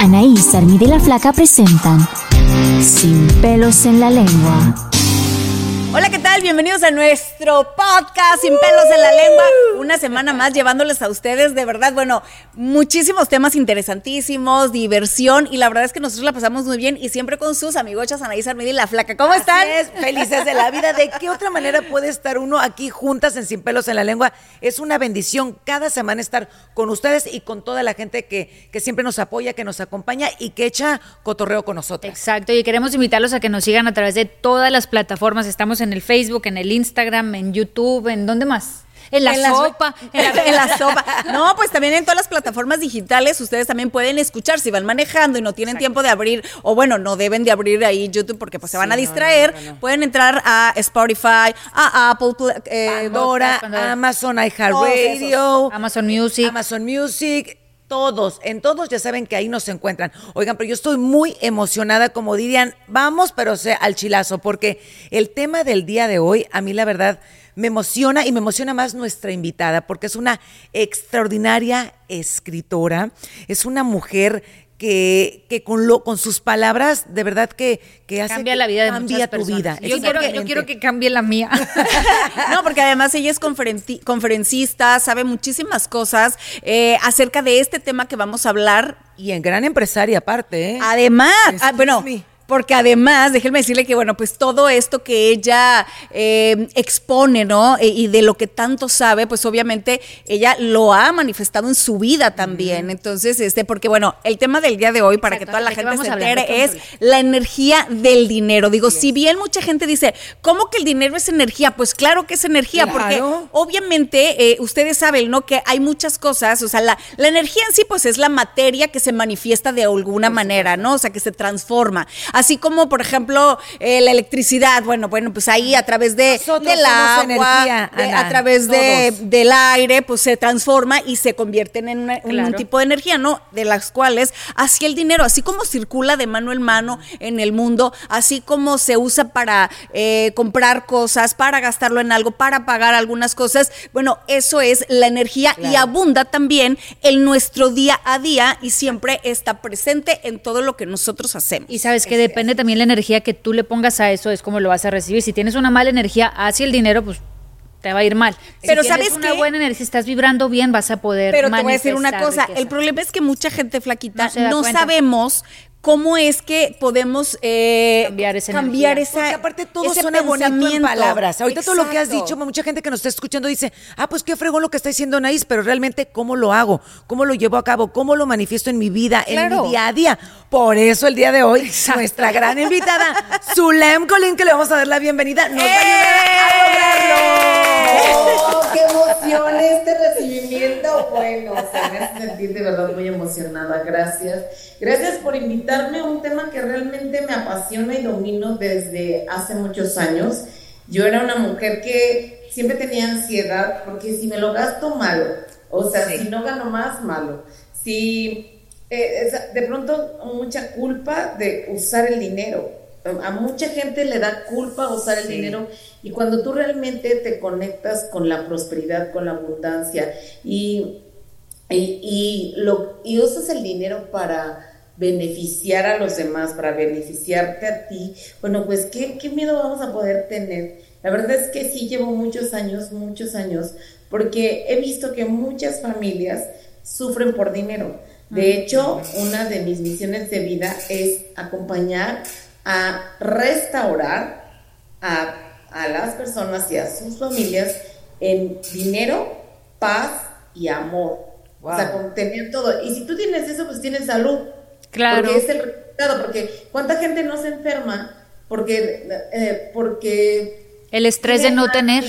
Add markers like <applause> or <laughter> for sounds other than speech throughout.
Anaís, Armida y la Flaca presentan Sin pelos en la lengua. Hola, ¿qué tal? Bienvenidos a nuestro podcast Sin pelos en la lengua. Una semana más llevándoles a ustedes, de verdad, bueno, muchísimos temas interesantísimos, diversión y la verdad es que nosotros la pasamos muy bien y siempre con sus amigochas Anaís Armida y La Flaca. ¿Cómo Así están? es, felices de la vida. ¿De qué otra manera puede estar uno aquí juntas en Sin Pelos en la Lengua? Es una bendición cada semana estar con ustedes y con toda la gente que, que siempre nos apoya, que nos acompaña y que echa cotorreo con nosotros. Exacto, y queremos invitarlos a que nos sigan a través de todas las plataformas. Estamos en el Facebook, en el Instagram, en YouTube, ¿en dónde más? En la En sopa. <laughs> En la, en la sopa. No, pues también en todas las plataformas digitales ustedes también pueden escuchar si van manejando y no tienen tiempo de abrir, o bueno, no deben de abrir ahí YouTube porque pues se van a distraer. Pueden entrar a Spotify, a Apple, eh, Pandora. Amazon, iHeartRadio, Amazon Music. Amazon Music, todos, en todos ya saben que ahí nos encuentran. Oigan, pero yo estoy muy emocionada, como dirían, vamos, pero sea, al chilazo, porque el tema del día de hoy, a mí la verdad, me emociona y me emociona más nuestra invitada, porque es una extraordinaria escritora, es una mujer que, que con, lo, con sus palabras, de verdad que, que hace Cambia que la vida de cambia muchas tu personas. vida. Yo quiero, yo quiero que cambie la mía. <laughs> No, porque además ella es conferencista, sabe muchísimas cosas eh, acerca de este tema que vamos a hablar. Y en gran empresaria aparte, ¿eh? Además, Excuse ah, bueno, me. Porque además, déjenme decirle que, bueno, pues todo esto que ella eh, expone, ¿no? E- y de lo que tanto sabe, pues obviamente ella lo ha manifestado en su vida también. Entonces, este, porque, bueno, el tema del día de hoy, para que Exacto, toda la ¿de qué gente se entere, es la energía del dinero. Digo, si bien mucha gente dice, ¿cómo que el dinero es energía? Pues claro que es energía, porque Claro. obviamente eh, ustedes saben, ¿no? Que hay muchas cosas, o sea, la, la energía en sí, pues es la materia que se manifiesta de alguna manera, ¿no? O sea, que se transforma. Así como, por ejemplo, eh, la electricidad, bueno, bueno, pues ahí a través de, Nosotros del agua, energía, de- Ana, a través de, del aire, pues se transforma y se convierten en, una- un tipo de energía, ¿no? De las cuales, así el dinero, así como circula de mano en mano en el mundo, así como se usa para eh, comprar cosas, para gastarlo en algo, para pagar algunas cosas, bueno, eso es la energía y abunda también en nuestro día a día y siempre está presente en todo lo que nosotros hacemos. Y sabes que depende también la energía que tú le pongas a eso, es como lo vas a recibir. Si tienes una mala energía hacia el dinero, pues te va a ir mal. Pero si ¿sabes una qué? buena energía, si estás vibrando bien, vas a poder Pero te voy a decir una cosa, riqueza. el problema es que mucha gente flaquita No sabemos cómo es que podemos eh, Cambiar esa cambiar energía. esa Porque aparte todo ese suena bonito en palabras. Ahorita todo lo que has Exacto. dicho, mucha gente que nos está escuchando dice, ah, pues qué fregón lo que está diciendo Anaís, pero realmente cómo lo hago, cómo lo llevo a cabo, cómo lo manifiesto en mi vida, en mi día a día. Por eso el día de hoy, nuestra gran invitada, Zulem Colín, que le vamos a dar la bienvenida, nos va a ayudar a lograrlo. ¡Oh, qué emoción este recibimiento! Bueno, se me hace sentir de verdad muy emocionada. Gracias. Gracias por invitarme a un tema que realmente me apasiona y domino desde hace muchos años. Yo era una mujer que siempre tenía ansiedad porque si me lo gasto, malo. O sea, si no gano más, malo. Si eh, de pronto mucha culpa de usar el dinero. A mucha gente le da culpa usar el dinero y cuando tú realmente te conectas con la prosperidad, con la abundancia y, y, y lo, y usas el dinero para, beneficiar a los demás, para beneficiarte a ti, bueno, pues ¿qué, qué miedo vamos a poder tener. La verdad es que sí llevo muchos años, muchos años, porque he visto que muchas familias sufren por dinero. De hecho, una de mis misiones de vida es acompañar a restaurar a, a las personas y a sus familias en dinero, paz y amor. O sea, con tener todo. Y si tú tienes eso, pues tienes salud. Claro. Porque es el resultado. Porque ¿cuánta gente no se enferma? Porque, eh, porque el estrés de no tener.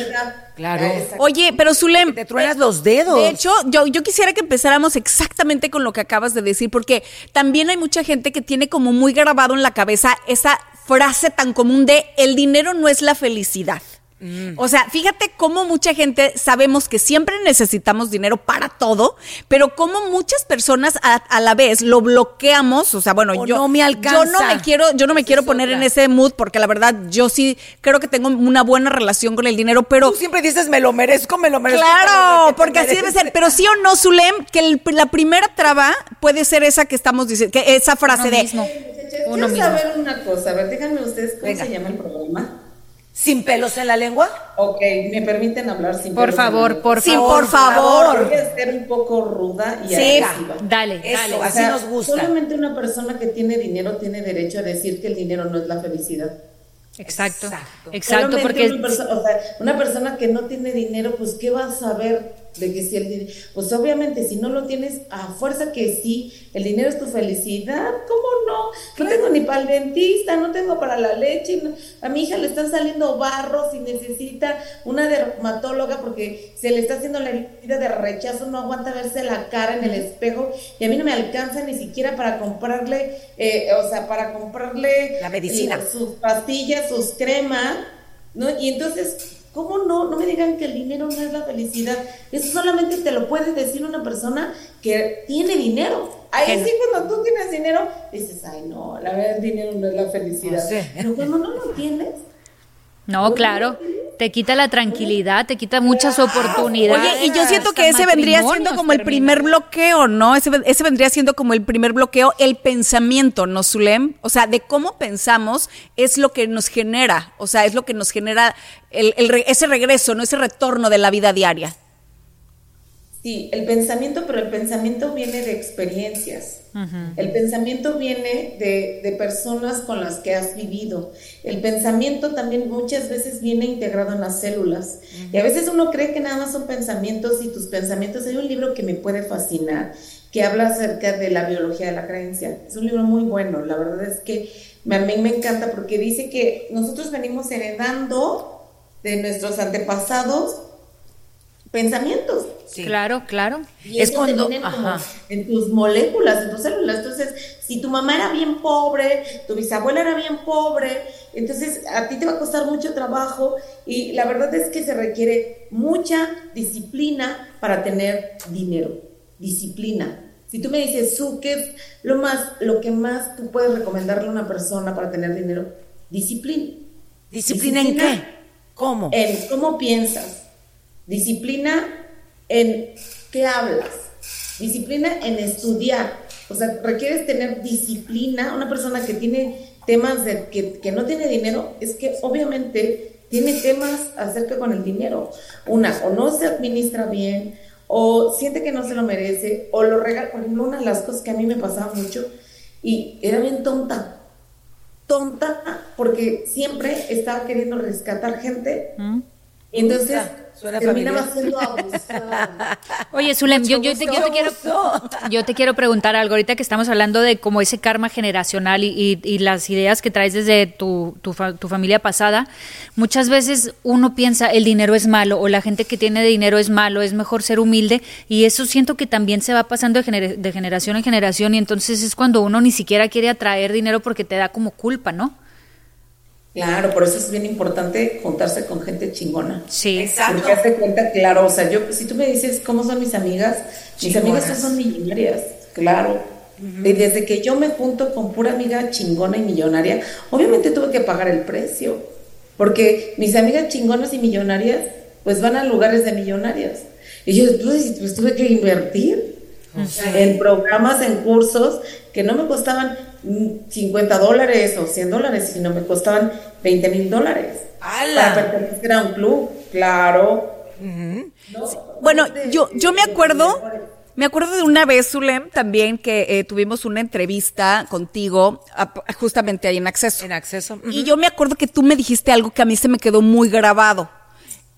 Claro. Oye, pero Zulem. Te truenas los dedos. De hecho, yo, yo quisiera que empezáramos exactamente con lo que acabas de decir, porque también hay mucha gente que tiene como muy grabado en la cabeza esa frase tan común de el dinero no es la felicidad. Mm. O sea, fíjate cómo mucha gente sabemos que siempre necesitamos dinero para todo, pero cómo muchas personas a, la vez lo bloqueamos. O sea, bueno, yo no me alcanza. Yo no me quiero, yo no me quiero poner en ese mood porque la verdad yo sí creo que tengo una buena relación con el dinero, pero tú siempre dices me lo merezco, me lo merezco. Claro, porque así debe ser. Pero sí o no, Zulem, que la primera traba puede ser esa que estamos diciendo, que esa frase de mismo. Quiero saber una cosa, a ver, díganme ustedes cómo se llama el programa. ¿Sin pelos en la lengua? Ok, me permiten hablar sin por pelos favor, en la por sí, favor, por favor. Voy a ser un poco ruda y sí, agresiva. Dale, Eso, dale. así nos gusta. Solamente una persona que tiene dinero tiene derecho a decir que el dinero no es la felicidad. Exacto, exacto, Solamente porque una, perso o sea, una persona que no tiene dinero, pues ¿qué va a saber de que si el dinero, pues obviamente si no lo tienes, a fuerza que sí, el dinero es tu felicidad, ¿cómo no? No tengo ni para el dentista, no tengo para la leche, a mi hija le están saliendo barros y necesita una dermatóloga porque se le está haciendo la herida de rechazo, no aguanta verse la cara en el espejo y a mí no me alcanza ni siquiera para comprarle, eh, o sea, para comprarle la medicina, sus pastillas, sus cremas, ¿no? Y entonces ¿Cómo no? No me digan que el dinero no es la felicidad. Eso solamente te lo puede decir una persona que tiene dinero. Ahí sí, cuando tú tienes dinero, dices, ay, no, la verdad, el dinero no es la felicidad. Pero cuando no lo tienes. No, claro. Te quita la tranquilidad, te quita muchas oportunidades. Oye, y yo siento que ese vendría siendo como el primer bloqueo, ¿no? Ese, ese, vendría siendo como el primer bloqueo, el pensamiento, ¿no, Zulem? O sea, de cómo pensamos es lo que nos genera, o sea, es lo que nos genera el, el, ese regreso, ¿no? Ese retorno de la vida diaria. Sí, el pensamiento, pero el pensamiento viene de experiencias. El pensamiento viene de, de, personas con las que has vivido. El pensamiento también muchas veces viene integrado en las células. Y a veces uno cree que nada más son pensamientos y tus pensamientos. Hay un libro que me puede fascinar, que habla acerca de la biología de la creencia. Es un libro muy bueno. La verdad es que a mí me encanta porque dice que nosotros venimos heredando de nuestros antepasados pensamientos. Sí. Claro, claro. Y es cuando en tus moléculas, en tus células. Entonces, si tu mamá era bien pobre, tu bisabuela era bien pobre, entonces a ti te va a costar mucho trabajo y la verdad es que se requiere mucha disciplina para tener dinero. Disciplina. Si tú me dices, Su, ¿qué es lo más, lo que más tú puedes recomendarle a una persona para tener dinero? Disciplina. ¿Disciplina, en qué? ¿Cómo? En cómo piensas Disciplina en qué hablas. Disciplina en estudiar. O sea, requieres tener disciplina. Una persona que tiene temas de que, que no tiene dinero es que obviamente tiene temas acerca con el dinero. Una, o no se administra bien, o siente que no se lo merece, o lo regala. Por ejemplo, una de las cosas que a mí me pasaba mucho, y era bien tonta, tonta, porque siempre estaba queriendo rescatar gente. Y entonces terminaba siendo abusada. <laughs> Oye, Zulem, yo, yo, te, yo, te, quiero, yo te quiero preguntar algo. Ahorita que estamos hablando de como ese karma generacional y, y, y las ideas que traes desde tu, tu, tu, familia pasada, muchas veces uno piensa el dinero es malo o la gente que tiene dinero es malo, es mejor ser humilde y eso siento que también se va pasando de, gener, de generación en generación y entonces es cuando uno ni siquiera quiere atraer dinero porque te da como culpa, ¿no? Claro, por eso es bien importante juntarse con gente chingona. Sí, exacto. Porque hace cuenta, claro, o sea, yo, si tú me dices cómo son mis amigas, mis amigas son millonarias, claro. Y desde que yo me junto con pura amiga chingona y millonaria, obviamente tuve que pagar el precio. Porque mis amigas chingonas y millonarias, pues van a lugares de millonarias. Y yo pues, pues tuve que invertir. En programas, en cursos que no me costaban 50 dólares o 100 dólares, sino me costaban 20 mil dólares. Para pertenecer a un club, claro. bueno, yo, yo me acuerdo, me acuerdo de una vez, Zulem, también que eh, tuvimos una entrevista contigo, justamente ahí en Acceso. En Acceso. Y yo me acuerdo que tú me dijiste algo que a mí se me quedó muy grabado,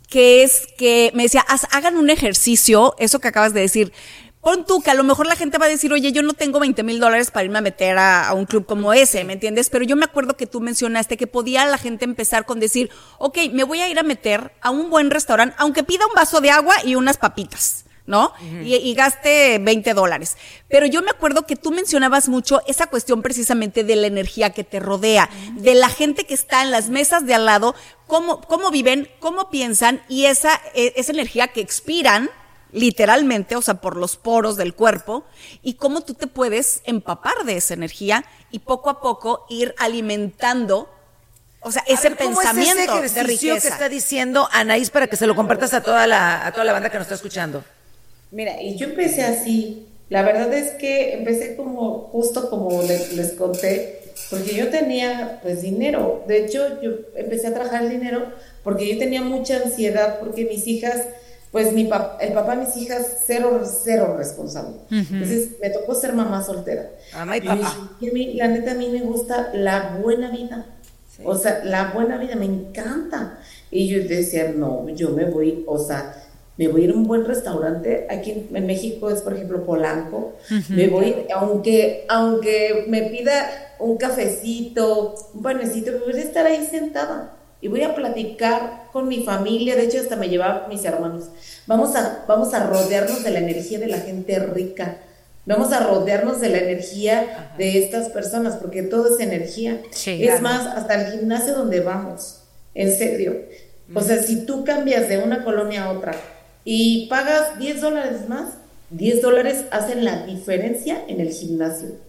que es que me decía, hagan un ejercicio, eso que acabas de decir, Pon tú que a lo mejor la gente va a decir, oye, yo no tengo 20 mil dólares para irme a meter a, un club como ese, ¿me entiendes? Pero yo me acuerdo que tú mencionaste que podía la gente empezar con decir, ok, me voy a ir a meter a un buen restaurante, aunque pida un vaso de agua y unas papitas. ¿no? y, gaste 20 dólares. Pero yo me acuerdo que tú mencionabas mucho esa cuestión precisamente de la energía que te rodea, de la gente que está en las mesas de al lado, cómo, cómo viven, cómo piensan y esa, e, esa energía que expiran literalmente, o sea, por los poros del cuerpo, y cómo tú te puedes empapar de esa energía y poco a poco ir alimentando, o sea, ese pensamiento ¿cómo es ese ejercicio que está diciendo Anaís para que se lo compartas a toda la, a toda la banda que nos está escuchando? Mira, y yo empecé así. La verdad es que empecé como, justo como les, les conté, porque yo tenía pues dinero. De hecho, yo empecé a trabajar el dinero porque yo tenía mucha ansiedad porque mis hijas pues mi el papá de mis hijas, cero, cero responsable. Entonces me tocó ser mamá soltera. Mamá y papá. Y, la neta a mí me gusta la buena vida. O sea, la buena vida me encanta. Y yo decía, no, yo me voy, o sea, me voy a ir a un buen restaurante. Aquí en, México es, por ejemplo, Polanco. Me voy, aunque, aunque me pida un cafecito, un panecito, me voy a estar ahí sentada y voy a platicar con mi familia, de hecho hasta me llevaba mis hermanos. Vamos a, vamos a rodearnos de la energía de la gente rica, vamos a rodearnos de la energía de estas personas, porque todo es energía. es más, hasta el gimnasio donde vamos, en serio. O sea, si tú cambias de una colonia a otra y pagas 10 dólares más, 10 dólares hacen la diferencia en el gimnasio.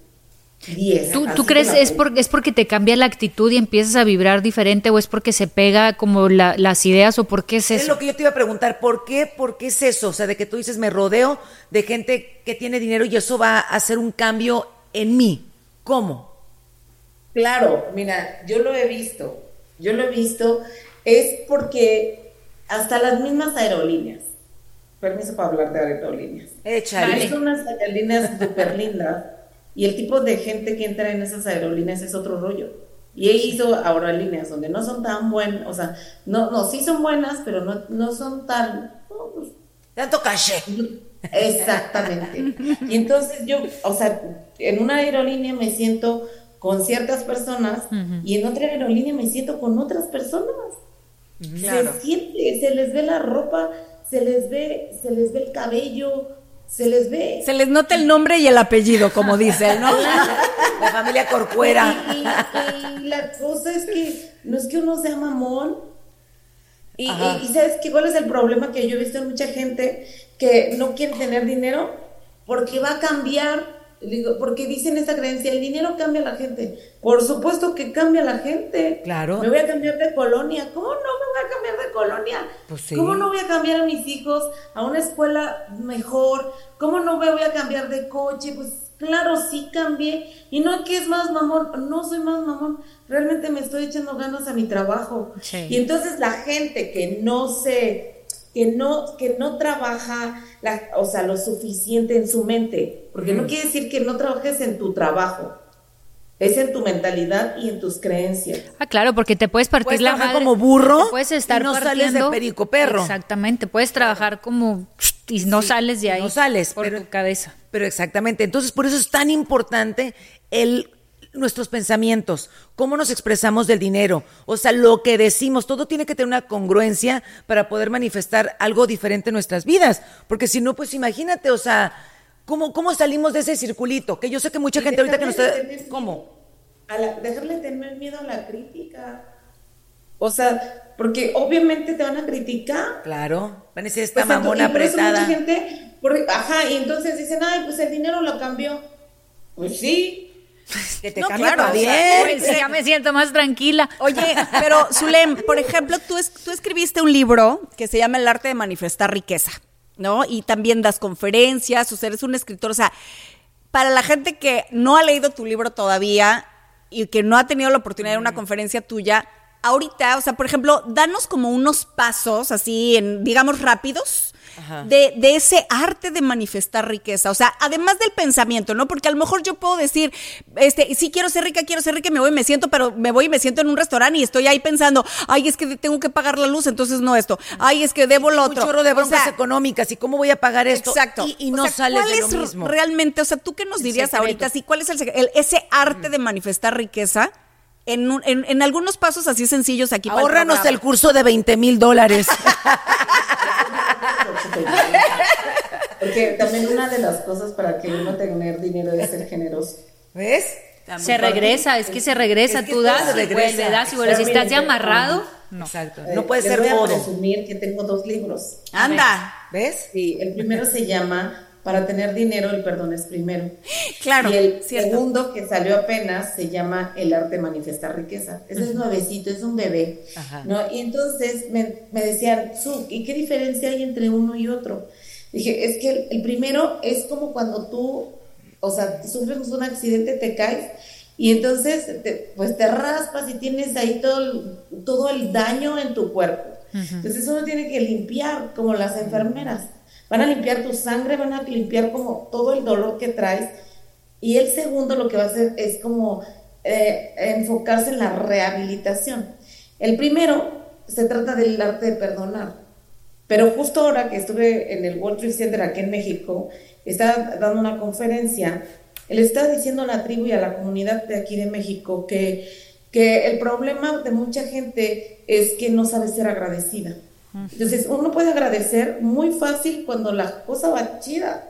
¿Tú, crees es, es porque te cambia la actitud y empiezas a vibrar diferente o es porque se pega como las ideas o por qué es eso? Es lo que yo te iba a preguntar, ¿por qué, ¿por qué es eso? O sea, de que tú dices, me rodeo de gente que tiene dinero y eso va a hacer un cambio en mí. ¿Cómo? Claro, mira, yo lo he visto, yo lo he visto, es porque hasta las mismas aerolíneas, permiso para hablar de aerolíneas. Échale. Son unas aerolíneas súper lindas y el tipo de gente que entra en esas aerolíneas es otro rollo. Y he ido a aerolíneas donde no son tan buenas, o sea, no, no, sí son buenas, pero no, no son tan... Pues, Tanto caché. Exactamente. Y entonces yo, o sea, en una aerolínea me siento con ciertas personas y en otra aerolínea me siento con otras personas. Se siente, se les ve la ropa, se les ve, se les ve el cabello, se les ve. Se les nota el nombre y el apellido, como dice, ¿no? <laughs> la familia Corcuera. Y, la cosa es que no es que uno sea mamón. Y, sabes qué, cuál es el problema que yo he visto en mucha gente que no quiere tener dinero porque va a cambiar Digo, porque dicen esta creencia, el dinero cambia a la gente. Por supuesto que cambia a la gente. Claro. Me voy a cambiar de colonia. ¿Cómo no me voy a cambiar de colonia? Pues ¿Cómo no voy a cambiar a mis hijos a una escuela mejor? ¿Cómo no me voy a cambiar de coche? Pues claro, sí cambié. Y no que es más mamón, no soy más mamón. Realmente me estoy echando ganas a mi trabajo. Y entonces la gente que no se que no, que no trabaja, la, o sea, lo suficiente en su mente, porque no quiere decir que no trabajes en tu trabajo, es en tu mentalidad y en tus creencias. Ah, claro, porque te puedes partir la madre, como burro, puedes estar y no sales de perico perro. Exactamente, puedes trabajar como y no sales de ahí. No sales por tu cabeza. Pero exactamente, entonces por eso es tan importante el nuestros pensamientos, cómo nos expresamos del dinero, o sea, lo que decimos, todo tiene que tener una congruencia para poder manifestar algo diferente en nuestras vidas, porque si no, pues imagínate, o sea, ¿cómo, cómo salimos de ese circulito? Que yo sé que mucha gente ahorita que nos está... ¿Cómo? A dejarle tener miedo a la crítica. O sea, porque obviamente te van a criticar. Claro, van a decir esta pues mamona apretada. Mucha gente, ajá, y entonces dicen, ay, pues el dinero lo cambió. Pues sí, que te no, claro, bien. ya me siento más tranquila. Oye, pero Zulem, por ejemplo, tú, tú escribiste un libro que se llama El arte de manifestar riqueza. ¿no? Y también das conferencias, o sea, eres un escritor, o sea, para la gente que no ha leído tu libro todavía y que no ha tenido la oportunidad de una conferencia tuya, ahorita, o sea, por ejemplo, danos como unos pasos así, en, digamos, rápidos. De, de, ese arte de manifestar riqueza. O sea, además del pensamiento, ¿no? Porque a lo mejor yo puedo decir, este, sí quiero ser rica, quiero ser rica, me voy y me siento, pero me voy y me siento en un restaurante y estoy ahí pensando, ay, es que tengo que pagar la luz, entonces no esto. Ay, es que debo lo otro. Un chorro de broncas económicas y cómo voy a pagar esto. Exacto. Y, no sale de lo mismo. Realmente, o sea, ¿tú qué nos dirías ahorita? Sí, ¿cuál es el, ese arte de manifestar riqueza? En, en, en, algunos pasos así sencillos aquí. Ahórranos el, el curso de 20 mil dólares. <laughs> Porque también una de las cosas para que uno tener dinero es ser generoso. ¿Ves? se regresa, es que se regresa, tú das vuelve, das y vuelve. Si estás ya amarrado, no. Exacto. No puede ser voy a presumir que tengo dos libros. Anda. ¿Ves? Sí, el primero se llama Para tener dinero, el perdón es primero. Claro. Y el segundo que salió apenas se llama El arte de manifestar riqueza. Ese es nuevecito, es un bebé. Ajá. ¿no? Y entonces me, me decían, ¿y qué diferencia hay entre uno y otro? Dije, es que el, el, primero es como cuando tú, o sea, sufres un accidente, te caes y entonces te, pues te raspas y tienes ahí todo el, todo el daño en tu cuerpo. Uh -huh. Entonces uno tiene que limpiar como las enfermeras. Van a limpiar tu sangre, van a limpiar como todo el dolor que traes. Y el segundo lo que va a hacer es como eh, enfocarse en la rehabilitación. El primero se trata del arte de perdonar. Pero justo ahora que estuve en el World Trade Center aquí en México, estaba dando una conferencia, le estaba diciendo a la tribu y a la comunidad de aquí de México que, que el problema de mucha gente es que no sabe ser agradecida. Entonces, uno puede agradecer muy fácil cuando la cosa va chida.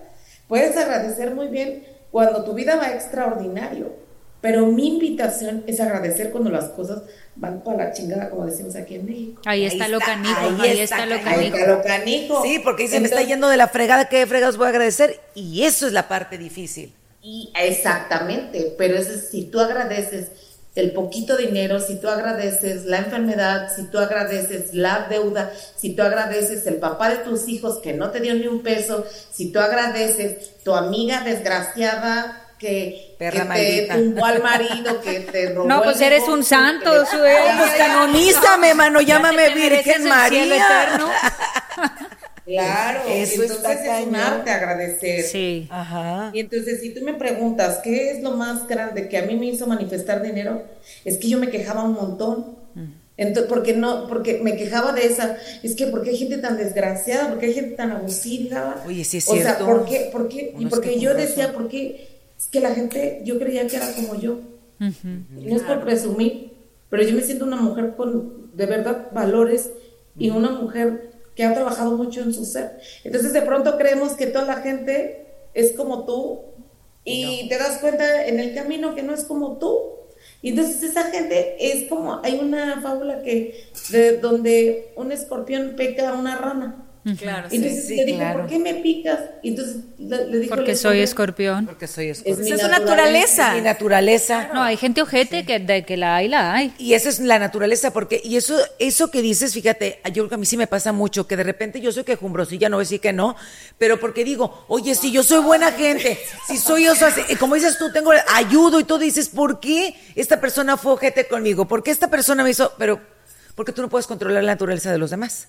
Puedes agradecer muy bien cuando tu vida va extraordinario. Pero mi invitación es agradecer cuando las cosas van para la chingada, como decimos aquí en México. Ahí está, ahí lo canijo, ahí, ahí está, está, lo canijo. Ahí está lo canijo. Sí, porque se me está yendo de la fregada, ¿qué fregados voy a agradecer? Y eso es la parte difícil. Y exactamente, pero eso es, si tú agradeces el poquito dinero, si tú agradeces la enfermedad, si tú agradeces la deuda, si tú agradeces el papá de tus hijos que no te dio ni un peso, si tú agradeces tu amiga desgraciada que, Perra que te tumbó al marido, que te robó No, pues el eres un santo. Pues canonízame, mano, llámame Virgen María. <laughs> Claro, Eso entonces está es un arte agradecer. Sí. Ajá. Y entonces, si tú me preguntas, ¿qué es lo más grande que a mí me hizo manifestar dinero? Es que yo me quejaba un montón. Entonces, porque no, porque me quejaba de esa, es que porque hay gente tan desgraciada, porque hay gente tan abusiva. Oye, sí es O sea, cierto. ¿por qué? ¿Por qué? Y porque yo decía, ¿por qué? Es que la gente, yo creía que era como yo. No es por presumir, pero yo me siento una mujer con de verdad valores y una mujer que ha trabajado mucho en su ser. Entonces de pronto creemos que toda la gente es como tú y te das cuenta en el camino que no es como tú. Y entonces esa gente es como, hay una fábula que, de donde un escorpión pica a una rana. Claro, Y entonces sí, le dijo, claro. ¿por qué me picas? Y entonces le, dijo Porque soy escorpión, escorpión. Porque soy Es escorpión. es su naturaleza. Mi naturaleza. No, hay gente ojete que de que la hay, la hay. Y esa es la naturaleza, porque, y eso, eso que dices, fíjate, yo creo que a mí sí me pasa mucho, que de repente yo soy quejumbrosilla, no voy a decir que no, pero porque digo, oye, si yo soy buena gente, si soy yo, como dices tú, tengo ayudo y todo, dices, ¿por qué esta persona fue ojete conmigo? ¿Por qué esta persona me hizo? Pero, porque tú no puedes controlar la naturaleza de los demás.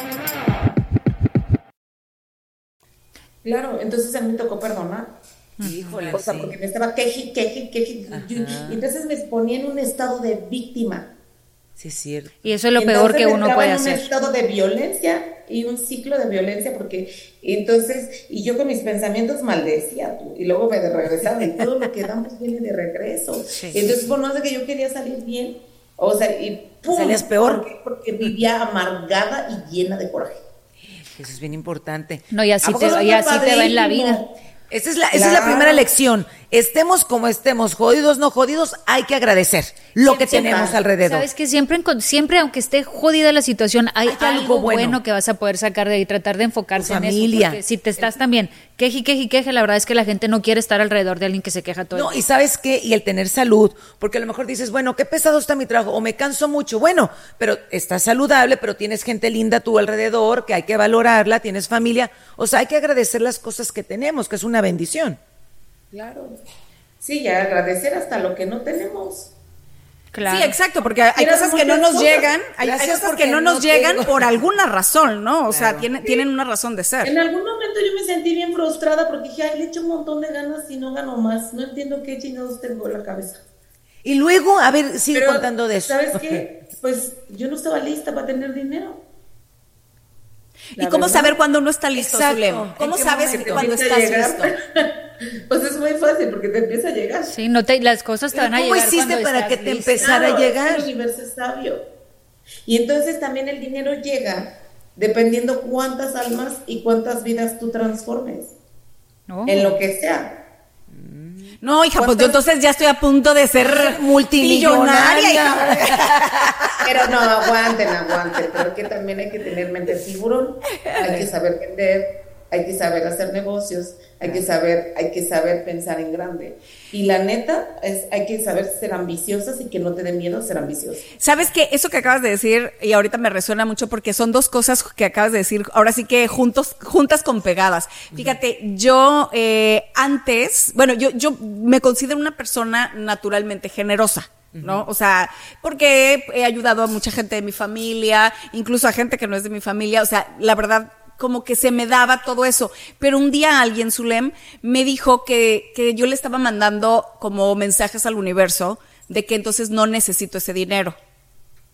Claro, entonces a mí me tocó perdonar. Híjole, O sea, sí. porque me estaba queje, queje, queje. Y entonces me ponía en un estado de víctima. Sí, es cierto. Y eso es lo Y peor que uno puede en un estado de violencia y un ciclo de violencia porque entonces y yo con mis pensamientos maldecía tú, y luego me regresaba y todo lo que damos viene de regreso entonces por más de que yo quería salir bien o sea y ¡pum! Salías peor. porque, porque vivía amargada y llena de coraje Eso es bien importante. No, y así, ¿A poco te, y así te va en la vida. Esa es la, esa es la primera lección. Estemos como estemos, jodidos, no jodidos, hay que agradecer lo que Siempre. tenemos alrededor. Sabes que siempre, siempre aunque esté jodida la situación, hay, Hay algo algo bueno. bueno. que vas a poder sacar de ahí, tratar de enfocarse Tu en familia. eso. Porque si te estás también queje, y queje, y queje, la verdad es que la gente no quiere estar alrededor de alguien que se queja todo el No, y sabes qué, y el tener salud, porque a lo mejor dices, bueno, qué pesado está mi trabajo, o me canso mucho, bueno, pero estás saludable, pero tienes gente linda a tu alrededor, que hay que valorarla, tienes familia, o sea, hay que agradecer las cosas que tenemos, que es una bendición. Claro sí y agradecer hasta lo que no tenemos Claro. Sí, exacto, porque hay cosas que no nos cosas. llegan, hay, Gracias cosas porque que no no nos llegan tengo. por alguna razón, ¿no? O sea, tienen, tienen una razón de ser. En algún momento yo me sentí bien frustrada porque dije, ay, le echo un montón de ganas y no gano más. No entiendo qué chingados tengo en la cabeza. Y luego, a ver, sigue Pero, contando de eso. ¿Sabes qué? <laughs> Pues yo no estaba lista para tener dinero. ¿Y cómo verdad. saber cuándo no está listo, ¿Cómo sabes cuando estás llegar. listo? <laughs> pues es muy fácil porque te empieza a llegar. Sí, no te, las cosas te van a ¿cómo llegar hiciste cuando para estás que te listo. empezara a Claro, llegar? El universo es sabio. Y entonces también el dinero llega dependiendo cuántas almas y cuántas vidas tú transformes. No. En lo que sea. No, hija, pues yo entonces ya estoy a punto de ser Multimillonaria. hija. <laughs> Pero no, aguanten, aguanten. Pero que también hay que tener mente tiburón, hay que saber vender, hay que saber hacer negocios, hay que saber, hay que saber pensar en grande. Y la neta es, hay que saber ser ambiciosas y que no te dé miedo ser ambiciosas. Sabes que eso que acabas de decir, y ahorita me resuena mucho porque son dos cosas que acabas de decir, ahora sí que juntos, juntas con pegadas. Fíjate, yo eh, antes, bueno, yo, yo me considero una persona naturalmente generosa. ¿No? O sea, porque he ayudado a mucha gente de mi familia, incluso a gente que no es de mi familia. O sea, la verdad, como que se me daba todo eso. Pero un día alguien, Zulem, me dijo que, que yo le estaba mandando como mensajes al universo de que entonces no necesito ese dinero.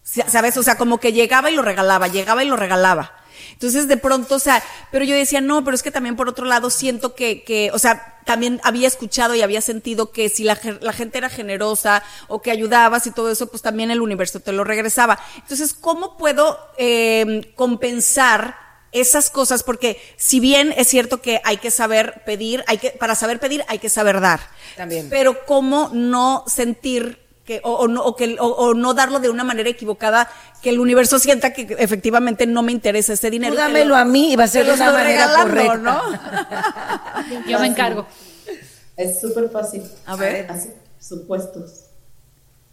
¿Sabes? O sea, como que llegaba y lo regalaba, llegaba y lo regalaba. Entonces, de pronto, o sea, pero yo decía, no, pero es que también por otro lado siento que, que o sea, también había escuchado y había sentido que si la, la gente era generosa o que ayudabas y todo eso, pues también el universo te lo regresaba. Entonces, ¿cómo puedo eh, compensar esas cosas? Porque si bien es cierto que hay que saber pedir, hay que, para saber pedir hay que saber dar. También. Pero ¿cómo no sentir que, o, o no, o que, o, o no darlo de una manera equivocada, que el universo sienta que efectivamente no me interesa ese dinero. Tú dámelo lo- a mí y va a ser de lo una manera correcta. ¿no? <laughs> Yo me encargo. Es súper fácil. A ver. Así, supuestos.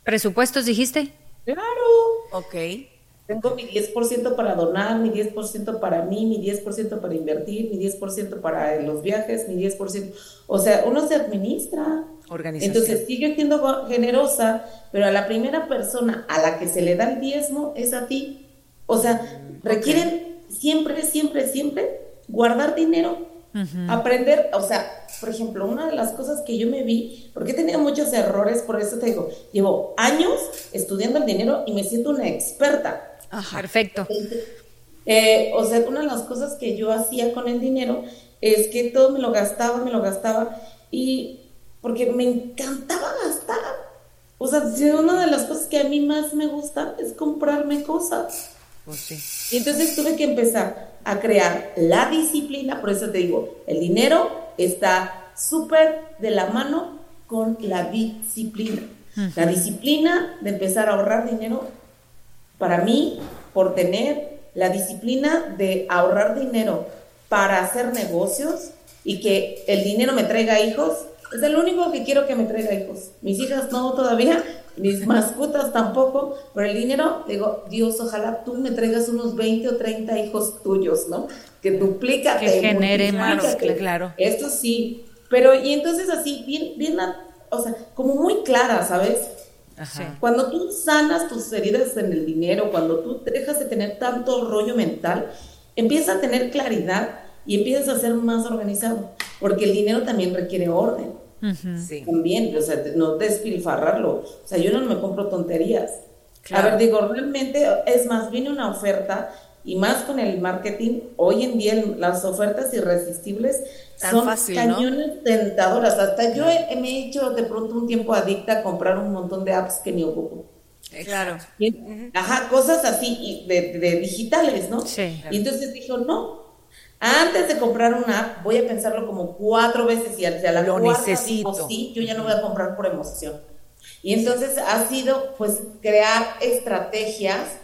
¿Presupuestos dijiste? Claro. Ok. Tengo mi 10% para donar, mi 10% para mí, mi 10% para invertir, mi 10% para los viajes, mi 10%. O sea, uno se administra. Organización. Entonces, sigue siendo generosa, pero a la primera persona a la que se le da el diezmo es a ti. O sea, requieren siempre, siempre, siempre guardar dinero, aprender, o sea, por ejemplo, una de las cosas que yo me vi, porque he tenido muchos errores, por eso te digo, llevo años estudiando el dinero y me siento una experta. Perfecto. Eh, o sea, una de las cosas que yo hacía con el dinero es que todo me lo gastaba, me lo gastaba y porque me encantaba gastar. O sea, una de las cosas que a mí más me gusta es comprarme cosas. Pues sí. Y entonces tuve que empezar a crear la disciplina, por eso te digo, el dinero está súper de la mano con la disciplina. La disciplina de empezar a ahorrar dinero para mí, por tener la disciplina de ahorrar dinero para hacer negocios y que el dinero me traiga hijos, es el único que quiero que me traiga hijos. Mis hijas no todavía, <laughs> mis mascotas tampoco, pero el dinero, digo, Dios, ojalá tú me traigas unos 20 o 30 hijos tuyos, ¿no? Que duplícate. Que genere más, claro. Esto sí, pero y entonces así, bien, bien, o sea, como muy clara, ¿sabes? Ajá. Cuando tú sanas tus heridas en el dinero, cuando tú dejas de tener tanto rollo mental, empiezas a tener claridad y empiezas a ser más organizado, porque el dinero también requiere orden. sí. También, o sea, no despilfarrarlo. O sea, yo no me compro tonterías. A ver, digo, realmente, es más, viene una oferta y más con el marketing, hoy en día las ofertas irresistibles son cañones tentadoras. Hasta yo me he hecho de pronto un tiempo adicta a comprar un montón de apps que ni ocupo. Claro. ajá, cosas así de, digitales, ¿no? Sí. Y entonces dijo, no, antes de comprar una app, voy a pensarlo como cuatro veces y a la Lo necesito. sí, yo ya no voy a comprar por emoción. Y entonces ha sido, pues, crear estrategias,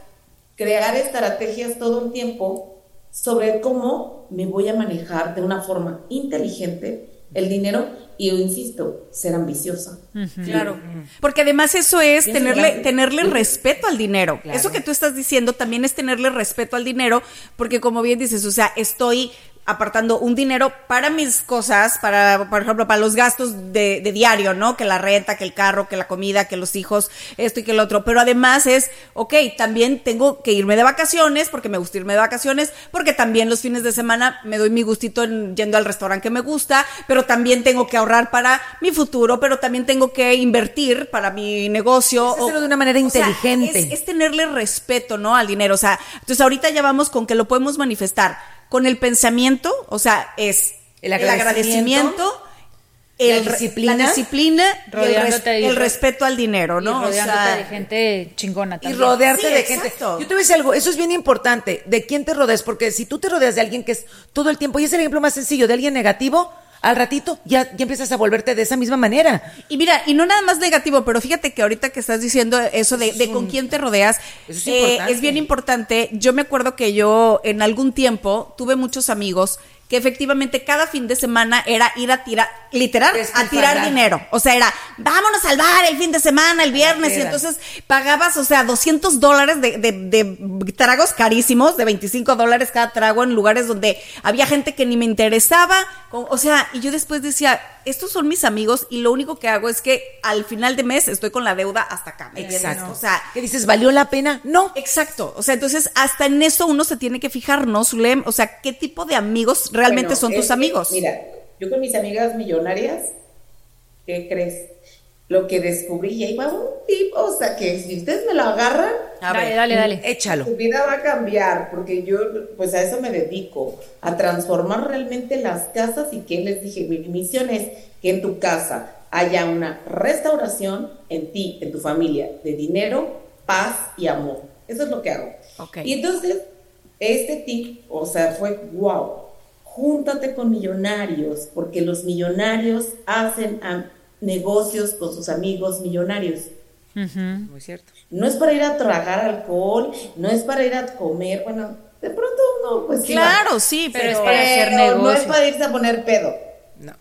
crear estrategias todo el tiempo sobre cómo me voy a manejar de una forma inteligente el dinero y yo insisto, ser ambiciosa. Claro. Porque además eso es tenerle, tenerle respeto al dinero. Eso que tú estás diciendo también es tenerle respeto al dinero, porque como bien dices, o sea, estoy apartando un dinero para mis cosas, para, por ejemplo, para los gastos de, diario, ¿no? Que la renta, que el carro, que la comida, que los hijos, esto y que el otro. Pero además es, ok, también tengo que irme de vacaciones, porque me gusta irme de vacaciones, porque también los fines de semana me doy mi gustito en, yendo al restaurante que me gusta, pero también tengo que ahorrar para mi futuro, pero también tengo que invertir para mi negocio. Es hacerlo de una manera inteligente. es, es tenerle respeto, ¿no? Al dinero. O sea, entonces ahorita ya vamos con que lo podemos manifestar con el pensamiento, o sea, es el agradecimiento, el, la disciplina, la disciplina el, respeto al dinero, ¿no? Y rodeándote de gente chingona también. Y rodearte de gente. Yo te voy a decir algo, eso es bien importante, de quién te rodeas, porque si tú te rodeas de alguien que es todo el tiempo, y es el ejemplo más sencillo, de alguien negativo, al ratito ya, ya empiezas a volverte de esa misma manera. Y mira, y no nada más negativo, pero fíjate que ahorita que estás diciendo eso de, de con quién te rodeas, es, eh, es bien importante. Yo me acuerdo que yo en algún tiempo tuve muchos amigos que efectivamente cada fin de semana era ir a tirar, literal, a tirar dinero. O sea, era, vámonos al bar el fin de semana, el viernes, y entonces pagabas, o sea, 200 dólares de, de, de, tragos carísimos, de 25 dólares cada trago en lugares donde había gente que ni me interesaba. O sea, y yo después decía, estos son mis amigos y lo único que hago es que al final de mes estoy con la deuda hasta acá. Exacto. O sea, ¿qué dices? ¿Valió la pena? No. Exacto. O sea, entonces hasta en eso uno se tiene que fijar, ¿no, Zulem? O sea, ¿qué tipo de amigos realmente son tus amigos? mira, yo con mis amigas millonarias, ¿qué crees? Lo que descubrí, y ahí va un tipo, o sea, que si ustedes me lo agarran, dale, dale, dale, échalo. Su vida va a cambiar, porque yo, pues a eso me dedico, a transformar realmente las casas y que les dije, mi misión es que en tu casa haya una restauración en ti, en tu familia, de dinero, paz y amor. Eso es lo que hago. Y entonces, este tip, o sea, fue wow. Júntate con millonarios, porque los millonarios hacen negocios con sus amigos millonarios. Muy cierto. No es para ir a tragar alcohol, no es para ir a comer, bueno, de pronto uno pues Claro, sí, pero, es para hacer No es para irse a poner pedo. No.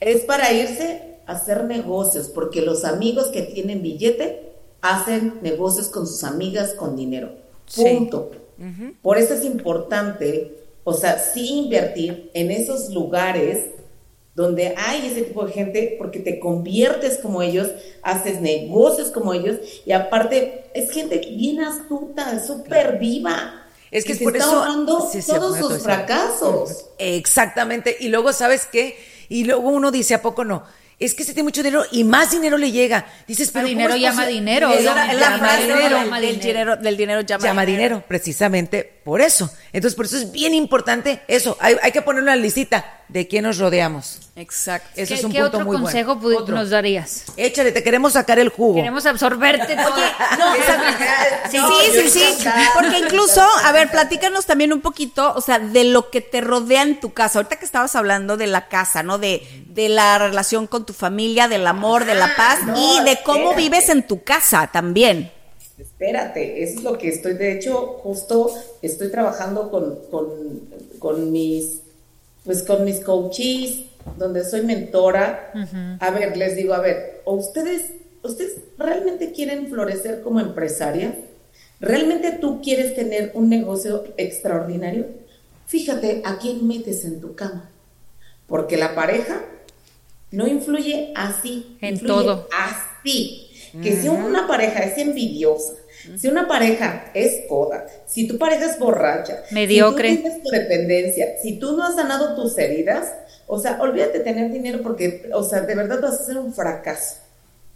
Es para irse a hacer negocios, porque los amigos que tienen billete hacen negocios con sus amigas con dinero. Punto. Por eso es importante, o sea, sí invertir en esos lugares donde hay ese tipo de gente, porque te conviertes como ellos, haces negocios como ellos, y aparte es gente bien astuta, súper viva. Es que, es por eso todos sus fracasos. Exactamente. Y luego, ¿sabes qué? Y luego uno dice, ¿a poco no? es que se tiene mucho dinero y más dinero le llega. Dices, pero dinero llama dinero. Del, dinero, del dinero llama, llama dinero. precisamente por eso. Entonces, por eso es bien importante eso. Hay, hay que poner una lisita de quién nos rodeamos. Exacto. Eso es un ¿qué otro consejo nos darías? Échale, te queremos sacar el jugo. Queremos absorberte todo. <laughs> no, sí, sí, sí, sí. Porque incluso, a ver, platícanos también un poquito, o sea, de lo que te rodea en tu casa. Ahorita que estabas hablando de la casa, ¿no? De, de la relación con tu familia, del amor, de la ah, paz y de cómo vives en tu casa también. Espérate, eso es lo que estoy, de hecho, justo estoy trabajando con, con, con mis pues con mis coaches, donde soy mentora, a ver, les digo, a ver, ¿o ustedes, ustedes realmente quieren florecer como empresaria? ¿Realmente tú quieres tener un negocio extraordinario? Fíjate a quién metes en tu cama, porque la pareja no influye así, en todo. Así. Que si una pareja es envidiosa, si una pareja es coda, si tu pareja es borracha, mediocre, si tú tienes dependencia, si tú no has sanado tus heridas, o sea, olvídate de tener dinero porque, o sea, de verdad vas a ser un fracaso.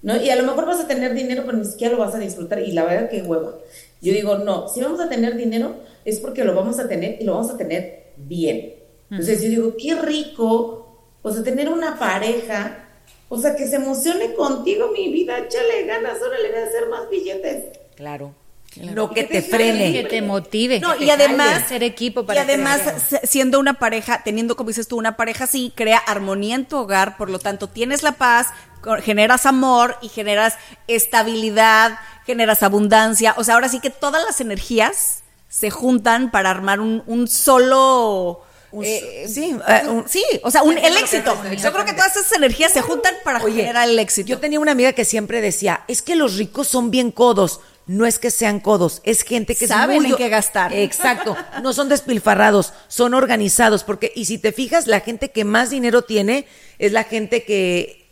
¿No? Y a lo mejor vas a tener dinero, pero ni siquiera lo vas a disfrutar. Y la verdad, que hueva. Yo digo, no, si vamos a tener dinero, es porque lo vamos a tener y lo vamos a tener bien. Entonces yo digo, qué rico, o sea, tener una pareja, o sea, que se emocione contigo, mi vida, échale ganas, ahora le voy a hacer más billetes. Claro. No que te frene. Que te motive. No, y además, ser equipo para y además, siendo una pareja, teniendo, como dices tú, una pareja así, crea armonía en tu hogar, por lo tanto, tienes la paz, generas amor y generas estabilidad, generas abundancia. O sea, ahora sí que todas las energías se juntan para armar un, un solo... Eh, sí, uh, sí, o sea, un, el éxito. Yo creo que todas esas energías se juntan para generar el éxito. Yo tenía una amiga que siempre decía, es que los ricos son bien codos no es que sean codos, es gente que saben en qué gastar. Exacto, no son despilfarrados, son organizados, porque y si te fijas, la gente que más dinero tiene es la gente que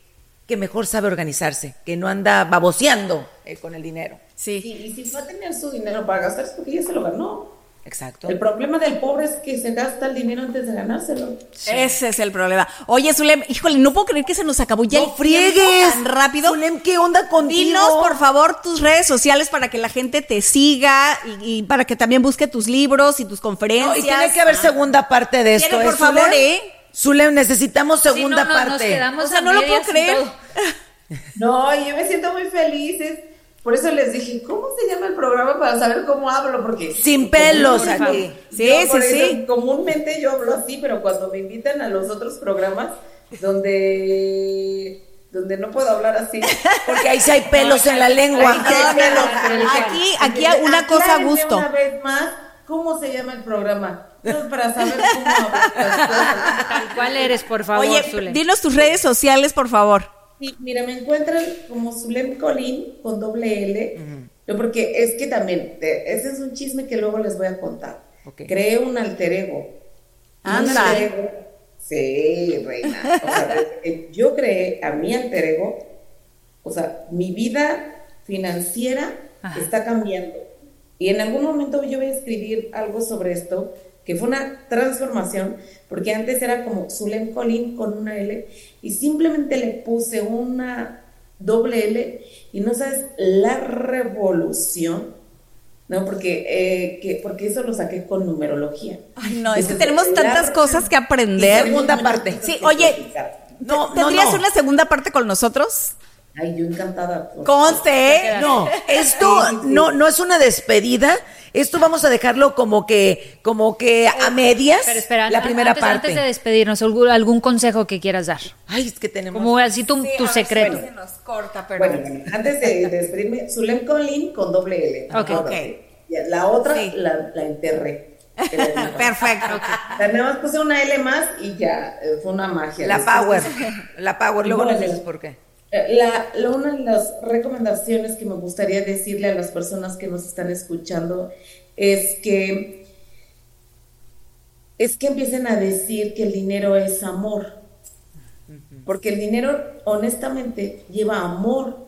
que mejor sabe organizarse, que no anda baboseando eh, con el dinero. Sí. Y, si va a tener su dinero para gastar es porque ya se lo ganó. Exacto. El problema del pobre es que se gasta el dinero antes de ganárselo. Ese es el problema. Oye, Zulem, híjole, no puedo creer que se nos acabó ya no friegues tan rápido. Zulem, ¿qué onda contigo? Dinos, por favor, tus redes sociales para que la gente te siga y, para que también busque tus libros y tus conferencias. y tiene que haber segunda parte de esto. ¿Tiene, por ¿eh, favor, ¿eh? Zulem, necesitamos segunda sí, no, parte. Nos quedamos o sea, no lo puedo creer. <laughs> No, yo me siento muy feliz. Por eso les dije, ¿cómo se llama el programa para saber cómo hablo? Porque sin pelos aquí. Sí, sí, sí. Comúnmente yo hablo así, pero cuando me invitan a los otros programas donde donde no puedo hablar así, <laughs> porque ahí sí hay pelos en la lengua. aquí, aquí una cosa a gusto. Una vez más, ¿cómo se llama el programa? para saber cómo hablar. ¿Cuál eres, por favor, Oye, dinos tus redes sociales, por favor. Sí, mira, me encuentran como Zulem Colín con doble L, porque es que también, ese es un chisme que luego les voy a contar. Creé un alter ego. Anda. Un alter ego. Sí, reina. O sea, <laughs> yo creé a mi alter ego, o sea, mi vida financiera está cambiando. Y en algún momento yo voy a escribir algo sobre esto, que fue una transformación, porque antes era como Zulem Colín con una L, y simplemente le puse una doble L, y no sabes la revolución, ¿no? Porque, eh, que, porque eso lo saqué con numerología. Ay, no, es que tenemos tantas cosas que aprender. segunda parte. Sí, oye, no, ¿tendrías una segunda parte con nosotros? Ay, yo encantada. Conste. No, esto no, no es una despedida, esto vamos a dejarlo como que, como que a medias. Pero espera, la primera antes, parte. Antes de despedirnos, algún, consejo que quieras dar. Ay, es que tenemos. Como así tu, tu secreto. Se nos corta, pero... Bueno, antes de, despedirme, Zulem Colin con doble L. Ok. okay. La otra la, la enterré. <laughs> Perfecto. Okay. Nada más puse una L más y ya, eh, fue una magia. La power. La power. <laughs> Luego nos dices por qué. Eh, la, una de las recomendaciones que me gustaría decirle a las personas que nos están escuchando es que es que empiecen a decir que el dinero es amor. Porque el dinero, honestamente, lleva amor.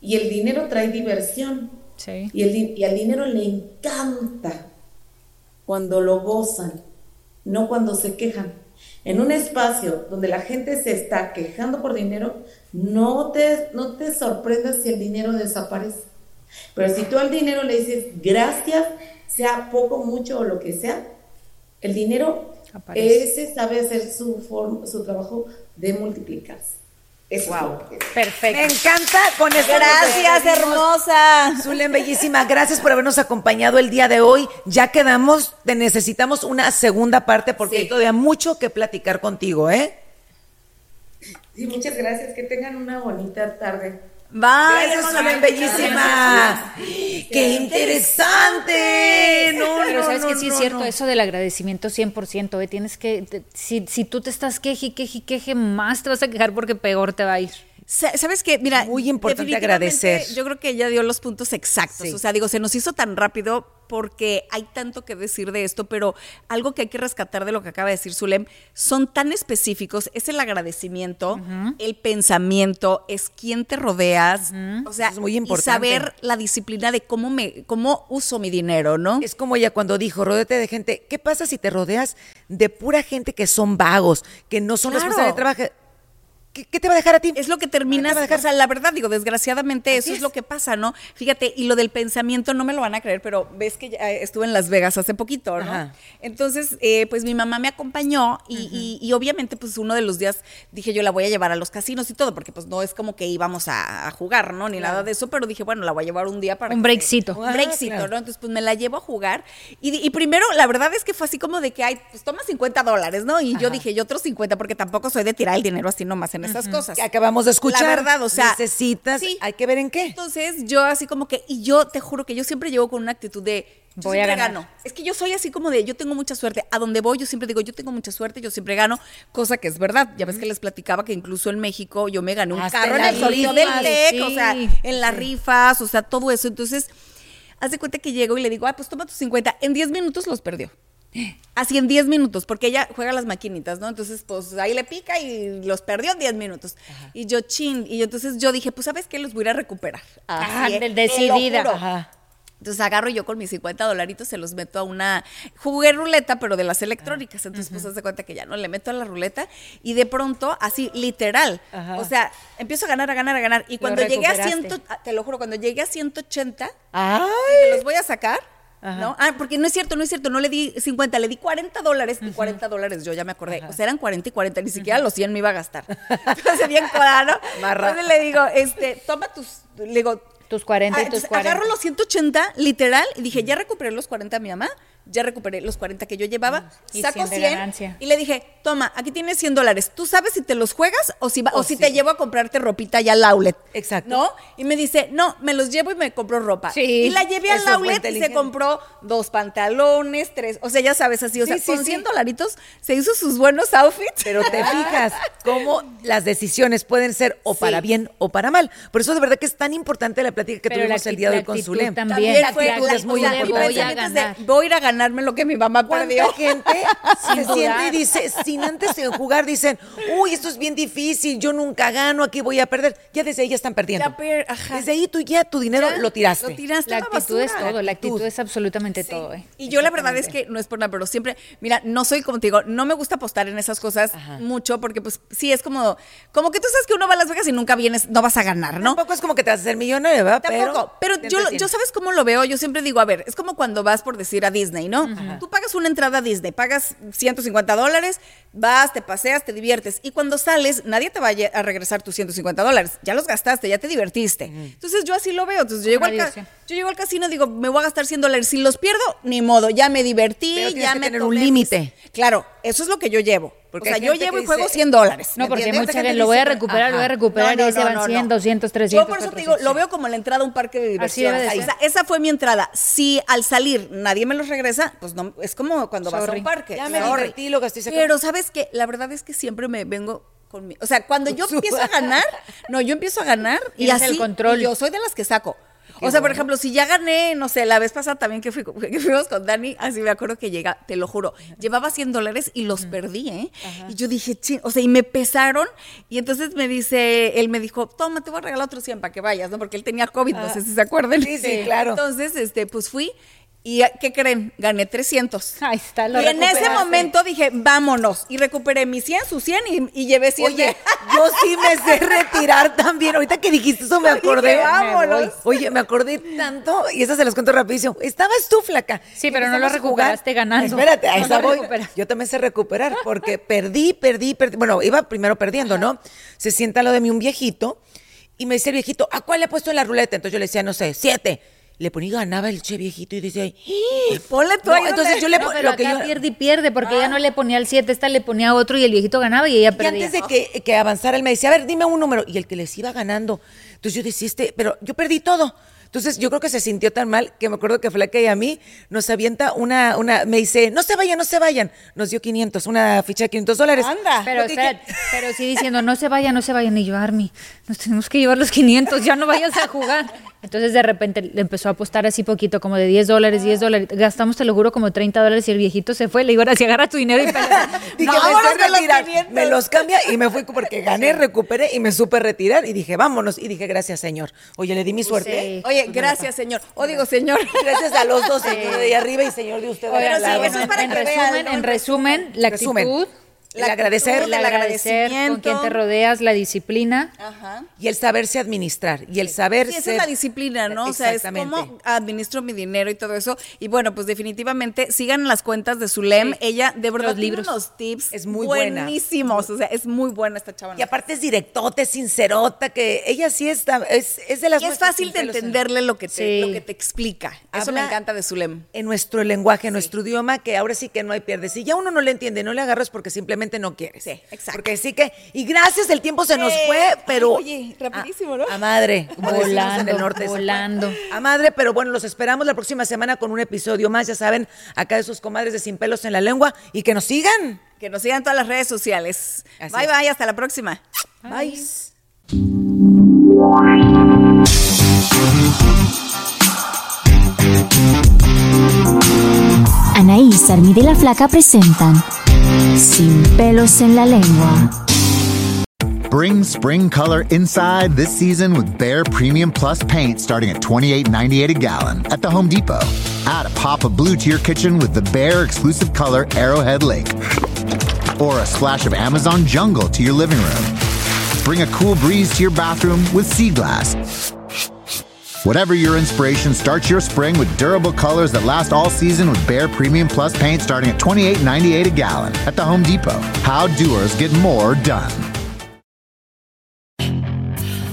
Y el dinero trae diversión. Y, el, y al dinero le encanta cuando lo gozan, no cuando se quejan. En un espacio donde la gente se está quejando por dinero, no te, no te sorprendas si el dinero desaparece. Pero si tú al dinero le dices gracias, sea poco, mucho o lo que sea, el dinero, ese sabe hacer su, su trabajo de multiplicarse. Es wow. Perfecto. Me encanta con eso. Gracias, hermosa. Zulen, bellísima. Gracias por habernos acompañado el día de hoy. Ya quedamos, te necesitamos una segunda parte porque hay todavía mucho que platicar contigo, ¿eh? Sí, muchas gracias. Que tengan una bonita tarde. Bye, Gracias, bellísima. ¡Qué interesante! No, Pero sabes que sí es cierto, eso del agradecimiento 100%, ¿eh? Tienes que, si, si tú te estás queje, queje, queje, más te vas a quejar porque peor te va a ir. Sa- ¿Sabes qué? Mira, Muy importante agradecer. Yo creo que ella dio los puntos exactos. Sí. O sea, digo, se nos hizo tan rápido porque hay tanto que decir de esto, pero algo que hay que rescatar de lo que acaba de decir Zulem, son tan específicos, es el agradecimiento, el pensamiento, es quién te rodeas, o sea, es muy y importante. saber la disciplina de cómo me, cómo uso mi dinero, ¿no? Es como ella cuando dijo, rodéate de gente. ¿Qué pasa si te rodeas de pura gente que son vagos, que no son Claro. responsables de trabajo? ¿Qué, qué te va a dejar a ti? Es lo que terminas, ¿Qué te va a dejar? o sea, la verdad, digo, desgraciadamente Así eso es. es. lo que pasa, ¿no? Fíjate, y lo del pensamiento no me lo van a creer, pero ves que ya, eh, estuve en Las Vegas hace poquito, ¿no? Ajá. Entonces, eh, pues mi mamá me acompañó y, y- y obviamente, pues uno de los días dije yo la voy a llevar a los casinos y todo, porque pues no es como que íbamos a, a jugar, ¿no? Ni nada de eso, pero dije, bueno, la voy a llevar un día para... Un breakcito. Un Ah, breakcito, claro. ¿no? Entonces, pues me la llevo a jugar. Y, y primero, la verdad es que fue así como de que, ay, pues toma 50 dólares, ¿no? Y yo dije, yo otros 50, porque tampoco soy de tirar el dinero así nomás en esas cosas. Que acabamos de escuchar. La verdad, o sea, Necesitas, sí. hay que ver en qué. Entonces, yo así como que, y yo te juro que yo siempre llevo con una actitud de, yo Voy a siempre ganar. gano. Es que yo soy así como de, yo tengo mucha suerte. A donde voy, yo siempre digo, yo tengo mucha suerte, yo siempre gano, cosa que es verdad. Ya ves que les platicaba que incluso en México yo me gané un Hasta carro en el sorteo del TEC, o sea, en las rifas, o sea, todo eso. Entonces, haz de cuenta que llego y le digo, ah, pues toma tus 50. En 10 minutos los perdió. Así en 10 minutos, porque ella juega las maquinitas, ¿no? Entonces, pues ahí le pica y los perdió en 10 minutos. Y yo, chin, y yo, entonces yo dije, pues, ¿sabes qué? Los voy a ir a recuperar. Ah, Así, lo decidida. Ajá. Entonces agarro yo con mis 50 dolaritos, se los meto a una. Jugué ruleta, pero de las electrónicas. Entonces, pues, haz de cuenta que ya no le meto a la ruleta y de pronto, así, literal. Ajá. O sea, empiezo a ganar, a ganar, a ganar. Y cuando llegué a recuperaste. 100, te lo juro, cuando llegué a 180, Ay. dije, los voy a sacar. Ajá. ¿No? Ah, porque no es cierto, no es cierto, no le di 50, le di 40 dólares y 40 dólares, yo ya me acordé. O sea, eran 40 y 40, ni siquiera los 100 me iba a gastar. <laughs> Entonces, bien. Marra. Entonces le digo, este, toma tus, le digo, Tus 40 y Ah, tus entonces 40. Agarro los 180, literal, y dije, ya recuperé los 40 a mi mamá, ya recuperé los 40 que yo llevaba, Y saco 100 de 100 ganancia. y le dije, toma, aquí tienes 100 dólares, ¿tú sabes si te los juegas o si, va- o O si sí. te llevo a comprarte ropita ya al outlet? Exacto. ¿No? Y me dice, no, me los llevo y me compro ropa. Sí, y la llevé al outlet y se compró dos pantalones, tres, o sea, ya sabes, así, o Sí, sea, sí, con sí. 100 dolaritos se hizo sus buenos outfits. Pero te fijas cómo las decisiones pueden ser o para bien o para mal. Por eso de verdad que es tan importante la plática que Pero la tuvimos el día de hoy con también. Zulem. También la fue la- es muy o sea, importante. voy a ganar. Ganarme lo que mi mamá perdió. ¿Cuánta <laughs> gente <laughs> se siente y dice, sin antes de jugar, dicen, uy, esto es bien difícil, yo nunca gano, aquí voy a perder? Ya desde ahí ya están perdiendo. Ya per- ajá. Desde ahí tú ya tu dinero Ya, lo tiraste. Lo tiraste La actitud es todo, la actitud actitud. es absolutamente todo. ¿eh? Y yo la verdad es que no es por nada, pero siempre, mira, no soy como te digo, no me gusta apostar en esas cosas mucho porque pues sí es como, como que tú sabes que uno va a Las Vegas y nunca vienes, no vas a ganar, ¿no? Tampoco es como que te vas a hacer millonario, ¿verdad? Tampoco, pero, te yo, yo sabes cómo lo veo, yo siempre digo, a ver, es como cuando vas por decir a Disney, ¿no? Tú pagas una entrada a Disney, pagas 150 dólares, vas, te paseas, te diviertes, y cuando sales, nadie te va a regresar tus 150 dólares, ya los gastaste, ya te divertiste. Entonces yo así lo veo, entonces yo llego, al yo llego al casino y digo, me voy a gastar 100 dólares, si los pierdo, ni modo, ya me divertí, Pero ya que me tener tomé un límite. Claro, eso es lo que yo llevo. Porque o sea, yo llevo que y juego dice- 100 dólares. No, ¿me porque mucha gente lo voy a recuperar, lo voy a recuperar No, y no, se no, van no, 100, no. 200, 300. Yo por eso te 400. digo, lo veo como la entrada a un parque de Así diversiones. de O ser. sea, esa fue mi entrada. Si al salir nadie me los regresa, pues no, es como cuando vas a Sorry. un parque. Ya me Sorry. divertí, lo gasté y se acabó. Pero sabes que la verdad es que siempre me vengo con mi, o sea, cuando yo empiezo a ganar, <laughs> no, yo empiezo a ganar y así el control. y yo soy de las que saco. o sea, por ejemplo, si ya gané, no sé, la vez pasada también que, fui, <laughs> que fuimos con Dani, así me acuerdo que llega, te lo juro, llevaba 100 dólares y los perdí, ¿eh? Y yo dije, ching, o sea, y me pesaron y entonces me dice, él me dijo, toma, te voy a regalar otros 100 para que vayas, ¿no? Porque él tenía COVID, no sé si se acuerdan. Ah. Sí, sí, claro. Entonces, este, pues fui y, ¿qué creen? Gané 300. Ahí está, lo y en ese recuperaste. momento dije, vámonos. Y recuperé mis 100, sus 100 y, y llevé 100. Oye, yo sí me sé retirar también. Ahorita que dijiste eso me acordé. Dije, vámonos. Me. Oye, me acordé tanto y esas se las cuento rapidísimo. Estabas tú, flaca. Sí, pero no lo a jugar. recuperaste ganando. Espérate, a No esa lo voy. Yo también sé recuperar porque perdí, perdí, perdí. Bueno, iba primero perdiendo, ¿no? Se sienta lo de mí un viejito y me dice el viejito, ¿a cuál le he puesto en la ruleta? Entonces yo le decía, no sé, siete. Le ponía y ganaba el che viejito y decía, ¡Ih! Ponle tú No, entonces yo le No, pero lo que acá yo- pierde y pierde, porque ella no le ponía el 7, esta le ponía otro y el viejito ganaba y ella Y perdía. antes de que, que avanzara, él me decía, a ver, dime un número. Y el que les iba ganando. Entonces yo decía, este, pero yo perdí todo. Entonces yo creo que se sintió tan mal que me acuerdo que Flaca y a mí nos avienta una, una, me dice, no se vayan, no se vayan. Nos dio 500, una ficha de 500 dólares. Anda. Pero sí diciendo, no se vayan, no se vayan. Y yo, Army, nos tenemos que llevar los 500, ya no vayas a jugar. <laughs> Entonces de repente le empezó a apostar así poquito, como de 10 dólares, 10 dólares. Gastamos, te lo juro, como 30 dólares y el viejito se fue. Le digo, ahora si agarra tu dinero y pelea. <laughs> Dije, No, me los retirar. 500. Me los cambia y me fui porque gané, recuperé y me supe retirar. Y dije, vámonos. Y dije, gracias, señor. Oye, le di mi suerte. sí. Oye, gracias, señor. O digo, señor. <laughs> Gracias a los dos, señor de ahí arriba y señor de usted. al sí, bueno, eso es para en, que vean, resumen, ¿no? en resumen, la Resumen. El agradecer, el el agradecer con quién te rodeas, la disciplina. Ajá. y el saberse administrar y el saber Sí, esa ser- es la disciplina, ¿no? O sea, es cómo administro mi dinero y todo eso. Y bueno, pues definitivamente sigan las cuentas de Zulem. Sí. Ella de verdad Los tiene libros. unos tips Es muy buena. buenísimos. O sea, es muy buena esta chava. Y aparte es directote, es sincerota, que ella sí está, es, es de las Y es fácil de entenderle lo que te, Sí. lo que te explica. Eso me Habla encanta de Zulem. En nuestro lenguaje, en nuestro idioma, que ahora sí que no hay pierde. Si ya uno no le entiende, no le agarras porque simplemente no quieres. Sí, exacto. Porque sí que, y gracias, el tiempo se nos fue, pero. Ay, oye, rapidísimo, ¿no? A, a madre. <laughs> decimos en Volando, el norte, volando. A madre, pero bueno, los esperamos la próxima semana con un episodio más, ya saben, acá de sus comadres de Sin Pelos en la Lengua, y que nos sigan. Que nos sigan todas las redes sociales. Así bye, es. bye. Hasta la próxima. Bye. Anaís, Armida y la Flaca presentan Sin pelos en la lengua. Bring spring color inside this season with Bare Premium Plus paint starting at $28.98 a gallon at the Home Depot. Add a pop of blue to your kitchen with the Bare exclusive color Arrowhead Lake. Or a splash of Amazon Jungle to your living room. Bring a cool breeze to your bathroom with Sea Glass. Whatever your inspiration, start your spring with durable colors that last all season with Bare Premium Plus paint starting at $28.98 a gallon at the Home Depot. How doers get more done.